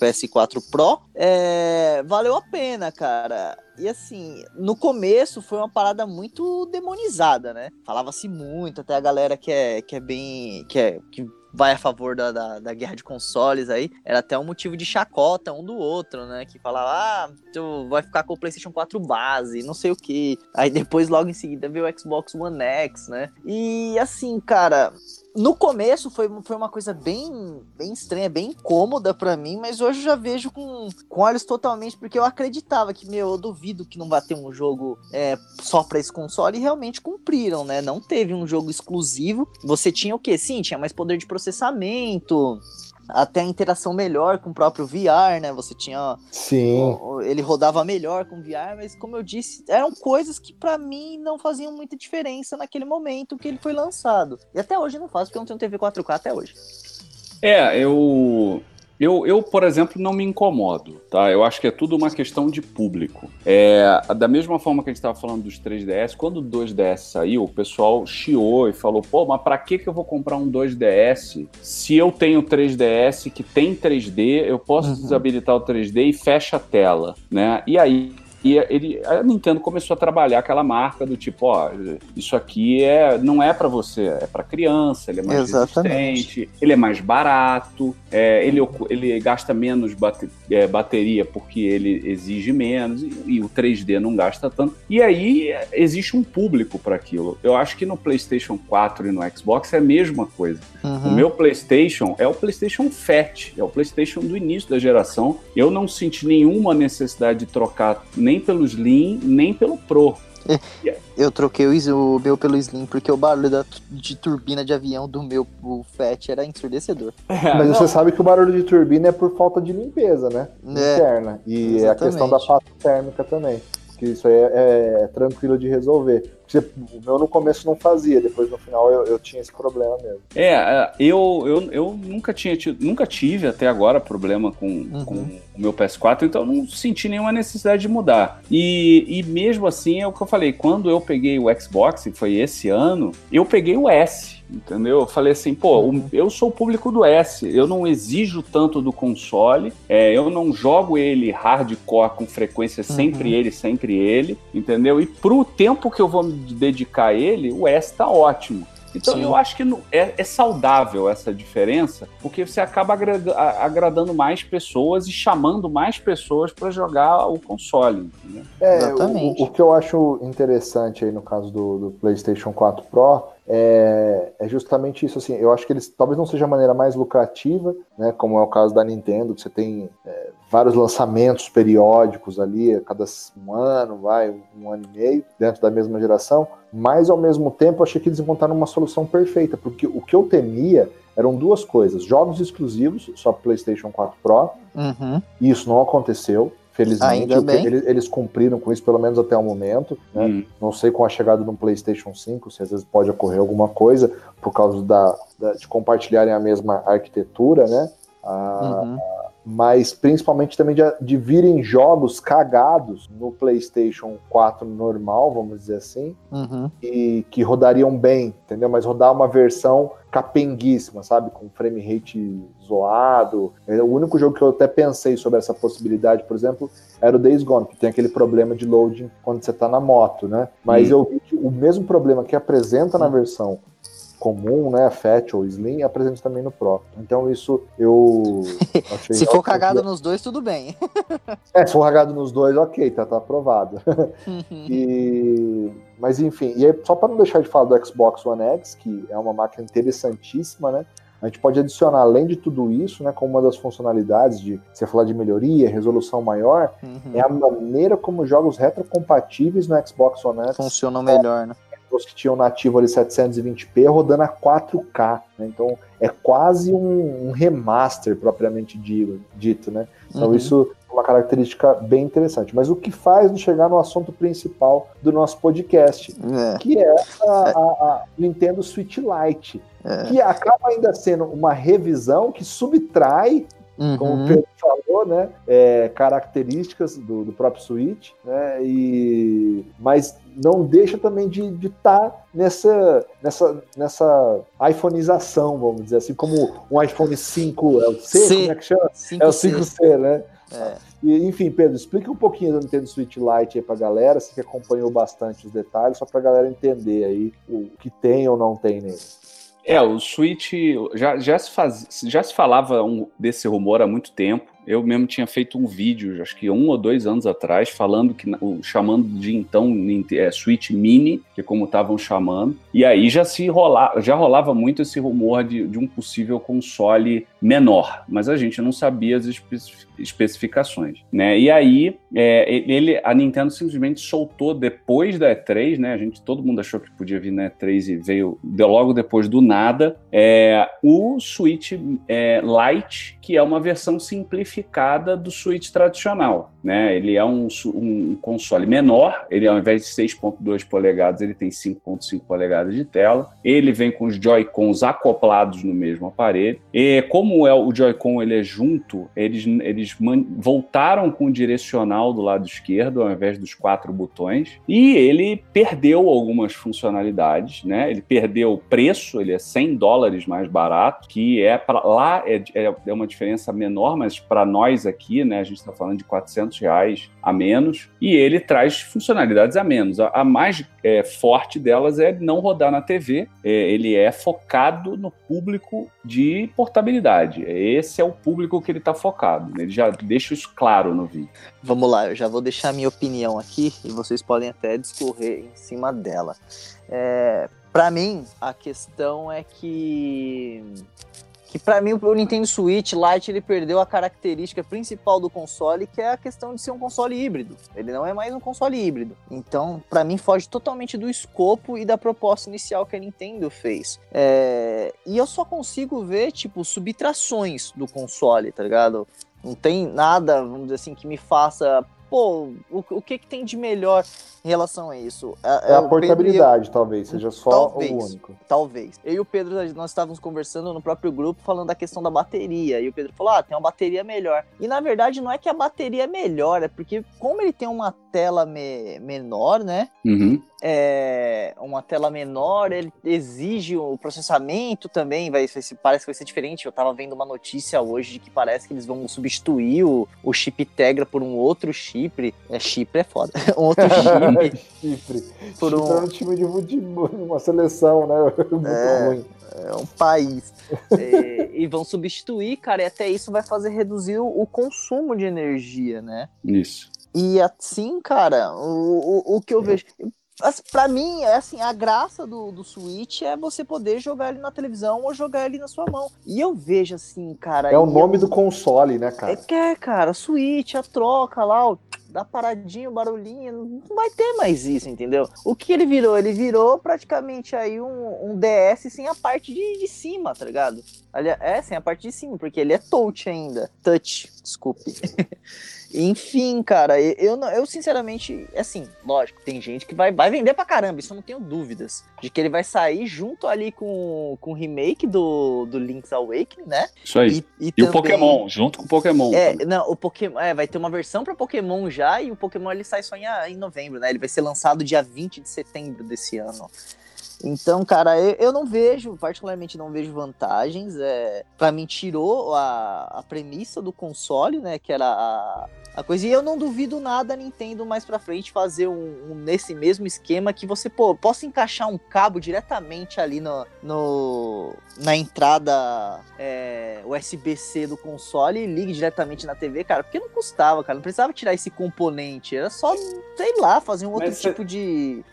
B: PS4 Pro, é, valeu a pena, cara. E assim, no começo foi uma parada muito demonizada, né? Falava-se muito, até a galera que é, que é bem. que é. Que vai a favor da, da, da, guerra de consoles aí, era até um motivo de chacota um do outro, né? Que falava, ah, tu vai ficar com o PlayStation 4 base, não sei o que. Aí depois, logo em seguida, veio o Xbox One X, né? E assim, cara, no começo foi, foi uma coisa bem, bem estranha, bem incômoda para mim, mas hoje eu já vejo com, com olhos totalmente, porque eu acreditava que, meu, eu duvido que não vai ter um jogo é, só pra esse console, e realmente cumpriram, né? Não teve um jogo exclusivo. Você tinha o quê? Sim, tinha mais poder de processamento, até a interação melhor com o próprio VR, né? Você tinha.
A: Sim.
B: Ele rodava melhor com VR, mas como eu disse, eram coisas que para mim não faziam muita diferença naquele momento que ele foi lançado. E até hoje não faz, porque eu não tenho TV 4K até hoje.
C: É, eu eu, eu, por exemplo, não me incomodo, tá? Eu acho que é tudo uma questão de público. É, da mesma forma que a gente estava falando dos 3DS, quando o 2DS saiu, o pessoal chiou e falou: pô, mas para que, que eu vou comprar um 2DS se eu tenho 3DS que tem 3D, eu posso uhum. desabilitar o 3D e fecha a tela, né? E aí e ele, a Nintendo começou a trabalhar aquela marca do tipo, ó, isso aqui é, não é para você, é para criança, ele é mais Exatamente. resistente, ele é mais barato, é, ele, ele gasta menos bate, é, bateria porque ele exige menos e, e, o 3D não gasta tanto. E aí existe um público para aquilo. Eu acho que no PlayStation 4 e no Xbox é a mesma coisa. Uhum. O meu PlayStation é o PlayStation Fat, é o PlayStation do início da geração. Eu não senti nenhuma necessidade de trocar nem pelo Slim, nem pelo Pro.
B: É, eu troquei o, meu pelo Slim porque o barulho da, de turbina de avião do meu o Fat era ensurdecedor.
A: É, Mas não. você sabe que o barulho de turbina é por falta de limpeza, né? É, Interna. E exatamente. é a questão da pasta térmica também. Que isso aí é, é tranquilo de resolver. O meu no começo não fazia, depois no final eu, eu tinha esse problema mesmo.
C: É, é, eu, eu, eu nunca tinha tido, nunca tive até agora problema com, uhum. com o meu PS4, então não senti nenhuma necessidade de mudar. E, e mesmo assim é o que eu falei, quando eu peguei o Xbox, que foi esse ano, eu peguei o S entendeu? Eu falei assim, pô, uhum. eu sou o público do S, eu não exijo tanto do console, é, eu não jogo ele hardcore com frequência sempre uhum. ele, sempre ele, entendeu? E pro tempo que eu vou me dedicar a ele, o S tá ótimo. Então Sim. eu acho que é, é, saudável essa diferença, porque você acaba agradando mais pessoas e chamando mais pessoas para jogar o console.
A: É, Exatamente. O, o, que eu acho interessante aí no caso do, do PlayStation 4 Pro é, é, justamente isso. Assim, eu acho que eles talvez não seja a maneira mais lucrativa, né, como é o caso da Nintendo, que você tem é, vários lançamentos periódicos ali, a cada um ano, vai, um ano e meio, dentro da mesma geração, mas ao mesmo tempo eu achei que eles encontraram uma solução perfeita, porque o que eu temia eram duas coisas: jogos exclusivos, só PlayStation 4 Pro, uhum. e isso não aconteceu. Felizmente, eles, eles, cumpriram com isso, pelo menos até o momento. Né? Hum. Não sei com a chegada do PlayStation 5, se às vezes pode ocorrer alguma coisa, por causa da, da de compartilharem a mesma arquitetura, né? Ah, uhum mas principalmente também de, de virem jogos cagados no PlayStation 4 normal, vamos dizer assim, uhum. e que rodariam bem, entendeu? Mas rodar uma versão capenguíssima, sabe? Com frame rate zoado. É, o único jogo que eu até pensei sobre essa possibilidade, por exemplo, era o Days Gone, que tem aquele problema de loading quando você tá na moto, né? Mas uhum. eu vi que o mesmo problema que apresenta na versão comum, né, Fat ou Slim, apresente também no Pro. Então isso eu
B: achei... se for cagado nos dois, tudo bem.
A: é, se for cagado nos dois, ok, tá, tá aprovado. Uhum. e... Mas enfim, e aí, só para não deixar de falar do Xbox One X, que é uma máquina interessantíssima, né, a gente pode adicionar, além de tudo isso, né, como uma das funcionalidades de você falar de melhoria, resolução maior, uhum. é a maneira como jogos retrocompatíveis no Xbox One X
B: funcionam melhor, né?
A: Os que tinham nativo ali 720p rodando a 4K, né? Então é quase um, um remaster propriamente dito, né? Então uhum. isso é uma característica bem interessante. Mas o que faz nos chegar no assunto principal do nosso podcast, é. que é a, a, a, Nintendo Switch Lite, é. que acaba ainda sendo uma revisão que subtrai Uhum. como o Pedro falou, né? É, características do, do, próprio Switch, né? E, mas não deixa também de estar tá nessa, nessa, nessa iPhoneização, vamos dizer assim, como um iPhone 5, é o C, C. como é que chama? 5C. É o 5C, né? É. E, enfim, Pedro, explica um pouquinho do Nintendo Switch Lite aí pra galera, você que acompanhou bastante os detalhes, só pra galera entender aí o que tem ou não tem nele.
C: É, o Switch já, já, se, faz, já se falava um, desse rumor há muito tempo. Eu mesmo tinha feito um vídeo, acho que um ou dois anos atrás, falando que chamando de então é, Switch Mini, que é como estavam chamando. E aí já se rolava, já rolava muito esse rumor de, de um possível console menor, mas a gente não sabia as especificações, né? E aí é, ele, a Nintendo simplesmente soltou depois da E3, né? A gente todo mundo achou que podia vir na E3 e veio logo depois do nada. É, o Switch é, Lite, que é uma versão simplificada do Switch tradicional. Né? Ele é um, um console menor, ele ao invés de 6.2 polegadas, ele tem 5.5 polegadas de tela. Ele vem com os Joy-Cons acoplados no mesmo aparelho. E como é o Joy-Con ele é junto, eles, eles voltaram com o direcional do lado esquerdo ao invés dos quatro botões. E ele perdeu algumas funcionalidades, né? Ele perdeu o preço, ele é 100 dólares mais barato, que é para lá é, é, é uma diferença menor, mas para nós aqui, né, a gente está falando de 400 reais a menos, e ele traz funcionalidades a menos. A, a mais é, forte delas é não rodar na TV, é, ele é focado no público de portabilidade. Esse é o público que ele está focado. Né? Ele já deixa isso claro no vídeo.
B: Vamos lá, eu já vou deixar minha opinião aqui e vocês podem até discorrer em cima dela. É, para mim, a questão é que que para mim o Nintendo Switch Lite ele perdeu a característica principal do console, que é a questão de ser um console híbrido. Ele não é mais um console híbrido. Então, para mim foge totalmente do escopo e da proposta inicial que a Nintendo fez. É... E eu só consigo ver tipo subtrações do console, tá ligado? Não tem nada, vamos dizer assim, que me faça pô, o, o que, que tem de melhor em relação a isso?
A: É, é a portabilidade, eu... talvez, seja só talvez, o único.
B: Talvez. Eu e o Pedro, nós estávamos conversando no próprio grupo falando da questão da bateria. E o Pedro falou: ah, tem uma bateria melhor. E na verdade não é que a bateria é melhor, é porque como ele tem uma tela me menor, né?
C: Uhum.
B: É, uma tela menor, ele exige o processamento também, vai, parece que vai ser diferente. Eu tava vendo uma notícia hoje de que parece que eles vão substituir o, o chip Tegra por um outro chip. É chip é foda. um outro chip.
A: chipre. Por chipre um... é um time de futebol, uma seleção, né? Muito
B: é... ruim é um país. é, e vão substituir, cara, e até isso vai fazer reduzir o, o consumo de energia, né?
C: Isso.
B: E assim, cara, o, o, o que eu vejo. Pra mim, é assim, a graça do, do Switch é você poder jogar ele na televisão ou jogar ele na sua mão. E eu vejo assim, cara.
A: É o nome eu... do console, né, cara? É
B: que é, cara, Switch, a troca lá, o dá paradinho, barulhinho, não vai ter mais isso, entendeu? O que ele virou? Ele virou praticamente aí um, um DS sem a parte de, de cima, tá ligado? Aliás, é, sem a parte de cima, porque ele é touch ainda. Touch, desculpe. Enfim, cara, eu, eu sinceramente, assim, lógico, tem gente que vai, vai vender pra caramba, isso eu não tenho dúvidas. De que ele vai sair junto ali com, com o remake do, do Link's Awakening, né?
C: Isso aí. E, e, e também, o Pokémon, junto com o Pokémon.
B: É, também. não, o Pokémon, é, vai ter uma versão pra Pokémon já, e o Pokémon ele sai só em, em novembro, né? Ele vai ser lançado dia 20 de setembro desse ano. Então, cara, eu, eu, não vejo, particularmente não vejo vantagens. É, para mim, tirou a, a premissa do console, né? Que era a, a coisa. E eu não duvido nada a Nintendo mais pra frente fazer um, um, nesse mesmo esquema que você pô, possa encaixar um cabo diretamente ali no, no na entrada é, USB-C do console e ligue diretamente na TV, cara. Porque não custava, cara. Não precisava tirar esse componente. Era só, sei lá, fazer um outro Mas tipo de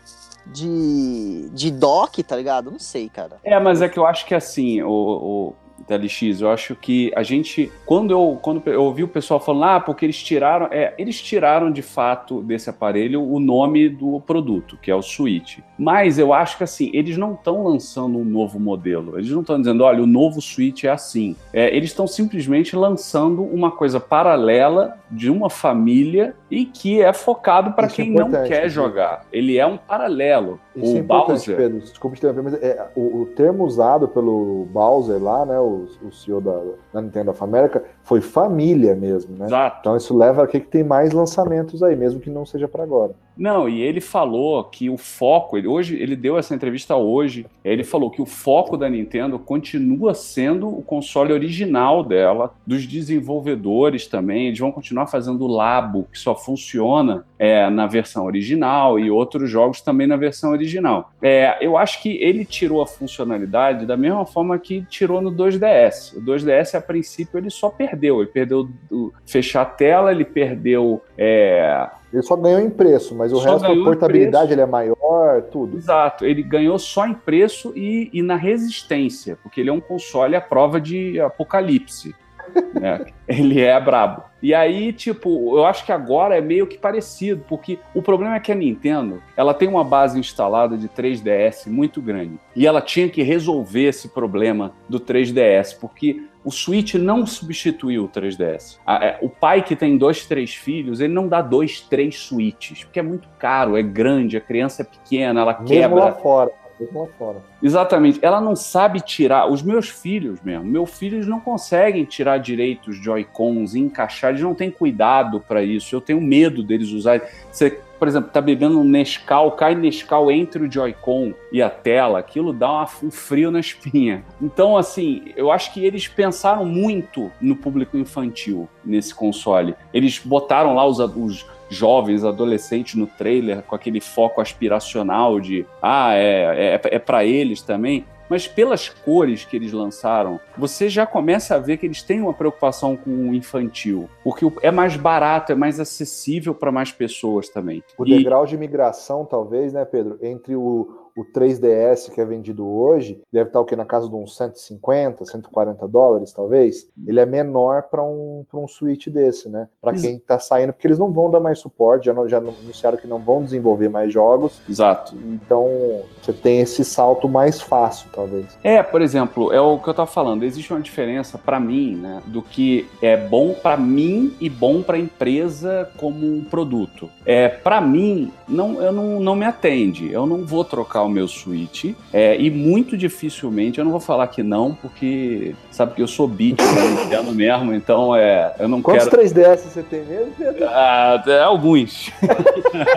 B: de, de dock, tá ligado? Não sei, cara.
C: É, mas é que eu acho que assim, o, o da LX. Eu acho que a gente, quando eu, quando eu ouvi o pessoal falando, ah, porque eles tiraram, é, eles tiraram de fato desse aparelho o nome do produto, que é o Switch. Mas eu acho que assim, eles não estão lançando um novo modelo. Eles não estão dizendo, olha, o novo Switch é assim. É, eles estão simplesmente lançando uma coisa paralela de uma família e que é focado para é quem é não quer jogar. Ele é um paralelo.
A: Isso o é Bowser. Pedro, desculpe te interromper, mas é, o, o, termo usado pelo Bowser lá, né, o, o CEO da, da Nintendo of America, foi família mesmo, né?
C: Exato.
A: Então isso leva a que tem mais lançamentos aí, mesmo que não seja para agora.
C: Não, e ele falou que o foco, ele, hoje ele deu essa entrevista hoje, ele falou que o foco da Nintendo continua sendo o console original dela, dos desenvolvedores também, eles vão continuar fazendo o Labo, que só funciona é, na versão original e outros jogos também na versão original. É, eu acho que ele tirou a funcionalidade da mesma forma que tirou no 2DS. O 2DS, a princípio, ele só perdeu. Ele perdeu fechar a tela, ele perdeu. É...
A: Ele só ganhou em preço, mas o só resto, a portabilidade ele é maior, tudo.
C: Exato, ele ganhou só em preço e, e na resistência, porque ele é um console à prova de apocalipse. né? Ele é brabo. E aí, tipo, eu acho que agora é meio que parecido, porque o problema é que a Nintendo, ela tem uma base instalada de 3DS muito grande. E ela tinha que resolver esse problema do 3DS, porque o Switch não substituiu o 3DS. É, o pai que tem dois, três filhos, ele não dá dois, três Switches, porque é muito caro, é grande, a criança é pequena, ela
A: Mesmo
C: quebra.
A: lá fora lá fora.
C: Exatamente. Ela não sabe tirar. Os meus filhos mesmo, meus filhos não conseguem tirar direito os Joy-Cons e encaixar, eles não têm cuidado para isso. Eu tenho medo deles usarem. Você por exemplo, tá bebendo um Nescau, cai Nescau entre o Joy-Con e a tela, aquilo dá uma, um frio na espinha. Então, assim, eu acho que eles pensaram muito no público infantil nesse console. Eles botaram lá os, os jovens, adolescentes no trailer com aquele foco aspiracional de ah, é, é, é para eles também. Mas pelas cores que eles lançaram, você já começa a ver que eles têm uma preocupação com o infantil. Porque é mais barato, é mais acessível para mais pessoas também.
A: O e... degrau de migração, talvez, né, Pedro, entre o, o 3DS que é vendido hoje deve estar o que na casa de uns 150, 140 dólares, talvez. Ele é menor para um, um Switch desse, né? Para quem está saindo, porque eles não vão dar mais suporte, já, não, já anunciaram que não vão desenvolver mais jogos.
C: Exato.
A: Então você tem esse salto mais fácil, talvez.
C: É, por exemplo, é o que eu estava falando. Existe uma diferença para mim, né, do que é bom para mim e bom para a empresa como um produto. É, para mim, não, eu não, não me atende. Eu não vou trocar o meu Switch. É, e muito dificilmente, eu não vou falar que não, porque sabe que eu sou beat Nintendo mesmo, então é, eu não
A: Quantos
C: quero...
A: 3DS você tem mesmo, Pedro?
C: Ah, é, alguns.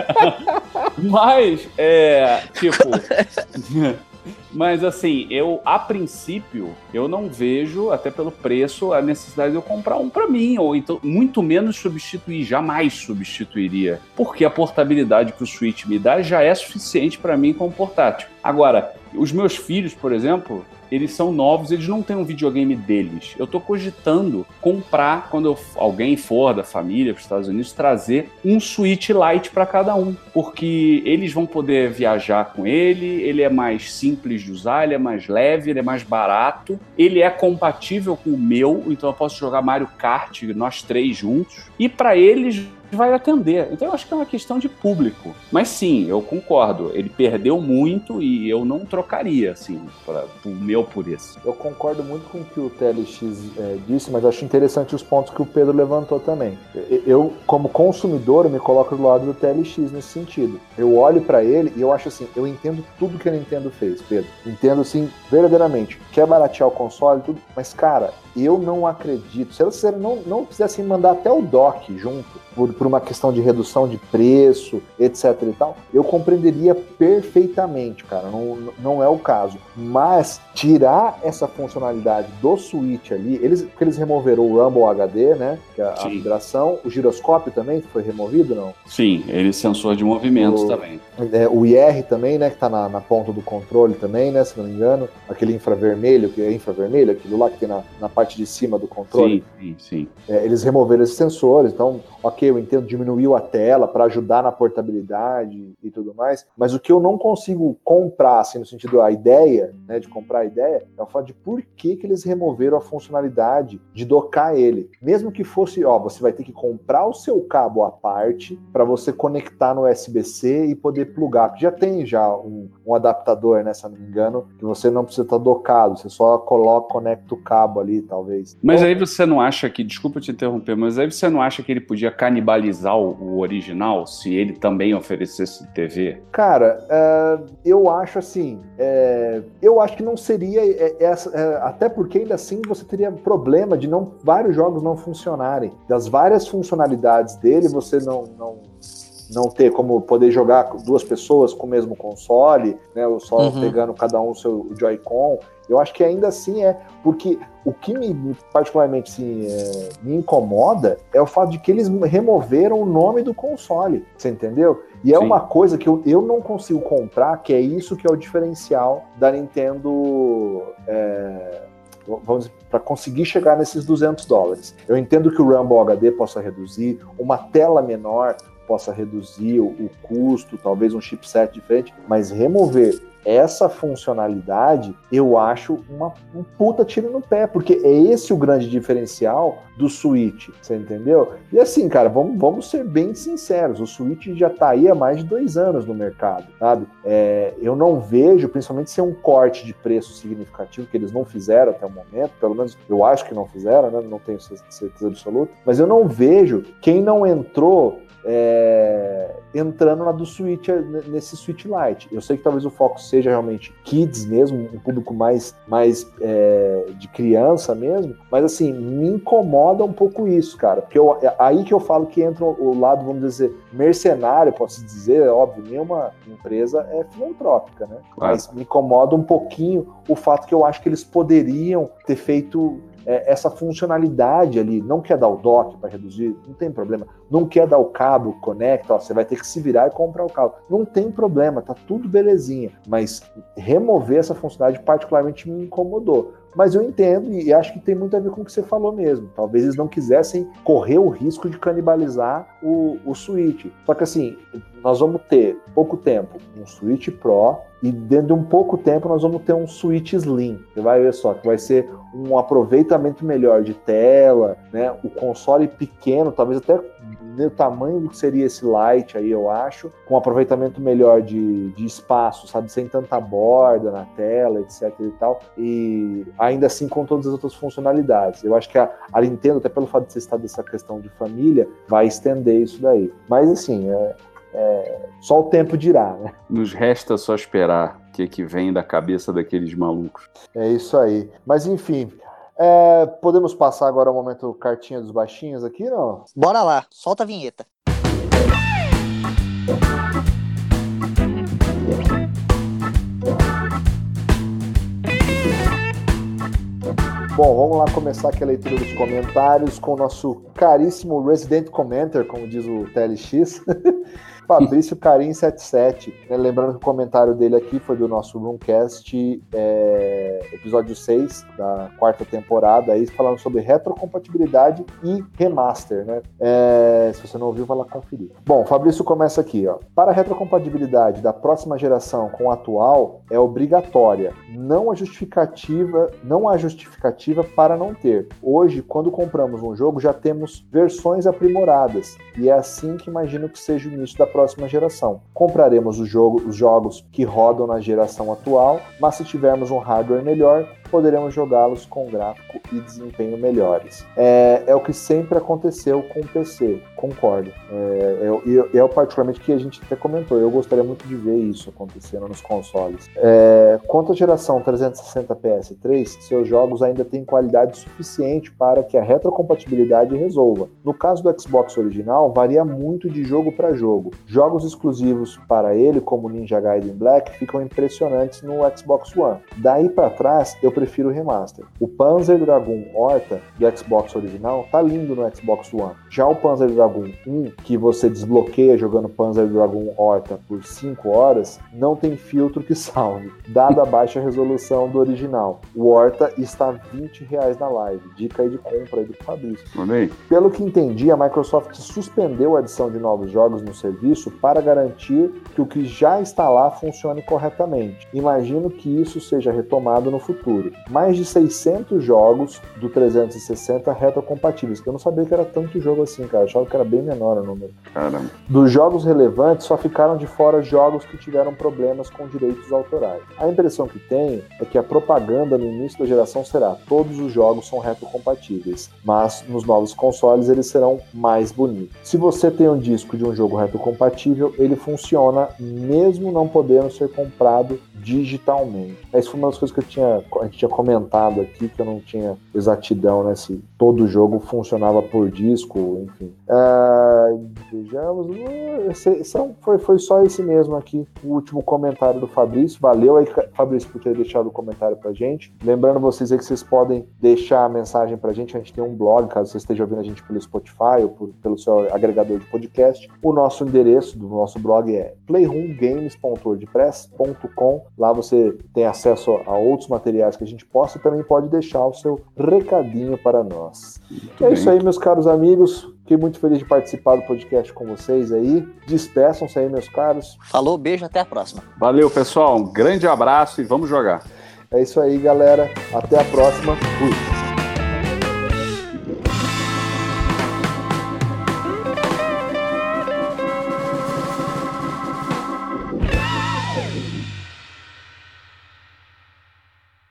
C: Mas, é, tipo... Mas assim, eu a princípio eu não vejo, até pelo preço, a necessidade de eu comprar um para mim, ou então muito menos substituir, jamais substituiria, porque a portabilidade que o Switch me dá já é suficiente para mim como portátil. Agora, os meus filhos, por exemplo, eles são novos, eles não têm um videogame deles. Eu estou cogitando comprar, quando eu, alguém for da família para os Estados Unidos, trazer um Switch Lite para cada um, porque eles vão poder viajar com ele, ele é mais simples de usar, ele é mais leve, ele é mais barato, ele é compatível com o meu, então eu posso jogar Mario Kart, nós três juntos, e para eles vai atender. Então eu acho que é uma questão de público. Mas sim, eu concordo. Ele perdeu muito e eu não trocaria, assim, para o meu por isso.
A: Eu concordo muito com o que o TLX é, disse, mas acho interessante os pontos que o Pedro levantou também. Eu, como consumidor, me coloco do lado do TLX nesse sentido. Eu olho para ele e eu acho assim, eu entendo tudo que a Nintendo fez, Pedro. Entendo, assim, verdadeiramente. Quer baratear o console, tudo, mas, cara, eu não acredito. Se eles não, não quisessem mandar até o dock junto, por, por uma questão de redução de preço, etc e tal, eu compreenderia perfeitamente, cara. Não, não é o caso. Mas tirar essa funcionalidade do Switch ali, eles, porque eles removeram o Rumble HD, né? Que é a, a vibração, o giroscópio também foi removido, não?
C: Sim, ele sensor de movimentos o, também.
A: É, o IR também, né? Que tá na, na, ponta do controle também, né? Se não me engano. Aquele infravermelho, que é infravermelho, aquilo lá que tem na, na parte de cima do controle.
C: Sim, sim, sim.
A: É, eles removeram esses sensores, então, ok, eu entendo, diminuiu a tela para ajudar na portabilidade e tudo mais, mas o que eu não consigo comprar, assim, no sentido a ideia, né, de comprar a ideia, é o fato de por que, que eles removeram a funcionalidade de docar ele. Mesmo que fosse, ó, você vai ter que comprar o seu cabo à parte para você conectar no USB-C e poder plugar. Já tem já um, um adaptador, né, se não me engano, que você não precisa estar tá docado, você só coloca, conecta o cabo ali, talvez.
C: Mas aí você não acha que, desculpa te interromper, mas aí você não acha que ele podia canibalizar o, o original se ele também oferecesse TV?
A: Cara, é, eu acho assim, é, eu acho que não seria é, é, até porque ainda assim você teria problema de não vários jogos não funcionarem, das várias funcionalidades dele você não, não não ter como poder jogar duas pessoas com o mesmo console, né? Ou só uhum. pegando cada um o seu Joy-Con. Eu acho que ainda assim é, porque o que me particularmente assim, é, me incomoda é o fato de que eles removeram o nome do console, você entendeu? E é Sim. uma coisa que eu, eu não consigo comprar, que é isso que é o diferencial da Nintendo. É, vamos para conseguir chegar nesses 200 dólares. Eu entendo que o Rumble HD possa reduzir, uma tela menor possa reduzir o, o custo, talvez um chipset diferente, mas remover essa funcionalidade eu acho uma, um puta tiro no pé, porque é esse o grande diferencial do Switch, você entendeu? E assim, cara, vamos, vamos ser bem sinceros, o Switch já tá aí há mais de dois anos no mercado, sabe? É, eu não vejo, principalmente se é um corte de preço significativo, que eles não fizeram até o momento, pelo menos eu acho que não fizeram, né? não tenho certeza absoluta, mas eu não vejo quem não entrou é, entrando na do Switch, nesse Switch Lite. Eu sei que talvez o foco seja realmente kids mesmo, um público mais, mais é, de criança mesmo, mas assim, me incomoda um pouco isso, cara, porque eu, é aí que eu falo que entra o lado, vamos dizer, mercenário, posso dizer, é óbvio, nenhuma empresa é filantrópica, né? Claro. Mas me incomoda um pouquinho o fato que eu acho que eles poderiam ter feito é, essa funcionalidade ali, não quer dar o dock para reduzir, não tem problema. Não quer dar o cabo, conecta, ó, você vai ter que se virar e comprar o cabo. Não tem problema, tá tudo belezinha. Mas remover essa funcionalidade particularmente me incomodou. Mas eu entendo e acho que tem muito a ver com o que você falou mesmo. Talvez eles não quisessem correr o risco de canibalizar o, o Switch. Só que assim, nós vamos ter pouco tempo um Switch Pro e dentro de um pouco tempo nós vamos ter um Switch Slim. Você vai ver só que vai ser um aproveitamento melhor de tela, né? O console pequeno, talvez até o tamanho do que seria esse Lite aí, eu acho, com aproveitamento melhor de, de espaço, sabe? Sem tanta borda na tela, etc e tal. E ainda assim com todas as outras funcionalidades. Eu acho que a, a Nintendo, até pelo fato de ser estado dessa questão de família, vai estender isso daí. Mas assim, é, é, só o tempo dirá, né?
C: Nos resta só esperar o que, que vem da cabeça daqueles malucos.
A: É isso aí. Mas enfim, é, podemos passar agora ao momento cartinha dos baixinhos aqui, não?
B: Bora lá, solta a vinheta.
A: Bom, vamos lá começar aqui a leitura dos comentários com o nosso caríssimo Resident Commenter, como diz o TLX. Fabrício Carim 77. Né? Lembrando que o comentário dele aqui foi do nosso Roomcast, é, episódio 6 da quarta temporada, aí falando sobre retrocompatibilidade e remaster, né? É, se você não ouviu, vai lá conferir. Bom, Fabrício começa aqui, ó. Para a retrocompatibilidade da próxima geração com a atual é obrigatória. Não há justificativa, não há justificativa para não ter. Hoje, quando compramos um jogo, já temos versões aprimoradas e é assim que imagino que seja o início da próxima geração. Compraremos jogo, os jogos que rodam na geração atual, mas se tivermos um hardware melhor, poderemos jogá-los com gráfico e desempenho melhores. É, é, o que sempre aconteceu com o PC, concordo. É, é, é, particularmente que a gente até comentou, eu gostaria muito de ver isso acontecendo nos consoles. É, quanto à geração 360 PS3, seus jogos ainda têm qualidade suficiente para que a retrocompatibilidade resolva. No caso do Xbox original, varia muito de jogo para jogo. Jogos exclusivos para ele, como Ninja Gaiden Black, ficam impressionantes no Xbox One. Daí para trás, eu prefiro o remaster. O Panzer Dragoon Horta do Xbox original tá lindo no Xbox One. Já o Panzer Dragoon 1, que você desbloqueia jogando Panzer Dragoon Horta por 5 horas, não tem filtro que salve, dada a baixa resolução do original. O Horta está 20 reais na live. Dica aí de compra aí do Fabrício.
C: Mandei.
A: Pelo que entendi, a Microsoft suspendeu a adição de novos jogos no serviço para garantir que o que já está lá funcione corretamente. Imagino que isso seja retomado no futuro Mais de 600 jogos do 360 retrocompatíveis. Eu não sabia que era tanto jogo assim, cara. Eu achava que era bem menor o número.
C: Caramba.
A: Dos jogos relevantes, só ficaram de fora jogos que tiveram problemas com direitos autorais. A impressão que tenho é que a propaganda no início da geração será todos os jogos são retrocompatíveis, mas nos novos consoles eles serão mais bonitos. Se você tem um disco de um jogo retrocompatível, ele funciona mesmo não podendo ser comprado digitalmente. Essa foi uma das coisas que eu tinha, gente tinha comentado aqui, que eu não tinha exatidão, né? Se todo jogo funcionava por disco, enfim. Uh, vejamos. Esse é foi, foi só esse mesmo aqui, o último comentário do Fabrício. Valeu aí, Fabrício, por ter deixado o comentário pra gente. Lembrando vocês aí que vocês podem deixar a mensagem pra gente. A gente tem um blog, caso você esteja ouvindo a gente pelo Spotify ou por, pelo seu agregador de podcast. O nosso endereço do nosso blog é playroomgames.wordpress.com. Lá você tem acesso a outros materiais que a gente posta e também pode deixar o seu recadinho para nós. Muito é bem. isso aí, meus caros amigos. Fiquei muito feliz de participar do podcast com vocês aí. Despeçam-se aí, meus caros.
B: Falou, beijo, até a próxima.
C: Valeu, pessoal. Um grande abraço e vamos jogar.
A: É isso aí, galera. Até a próxima. Fui.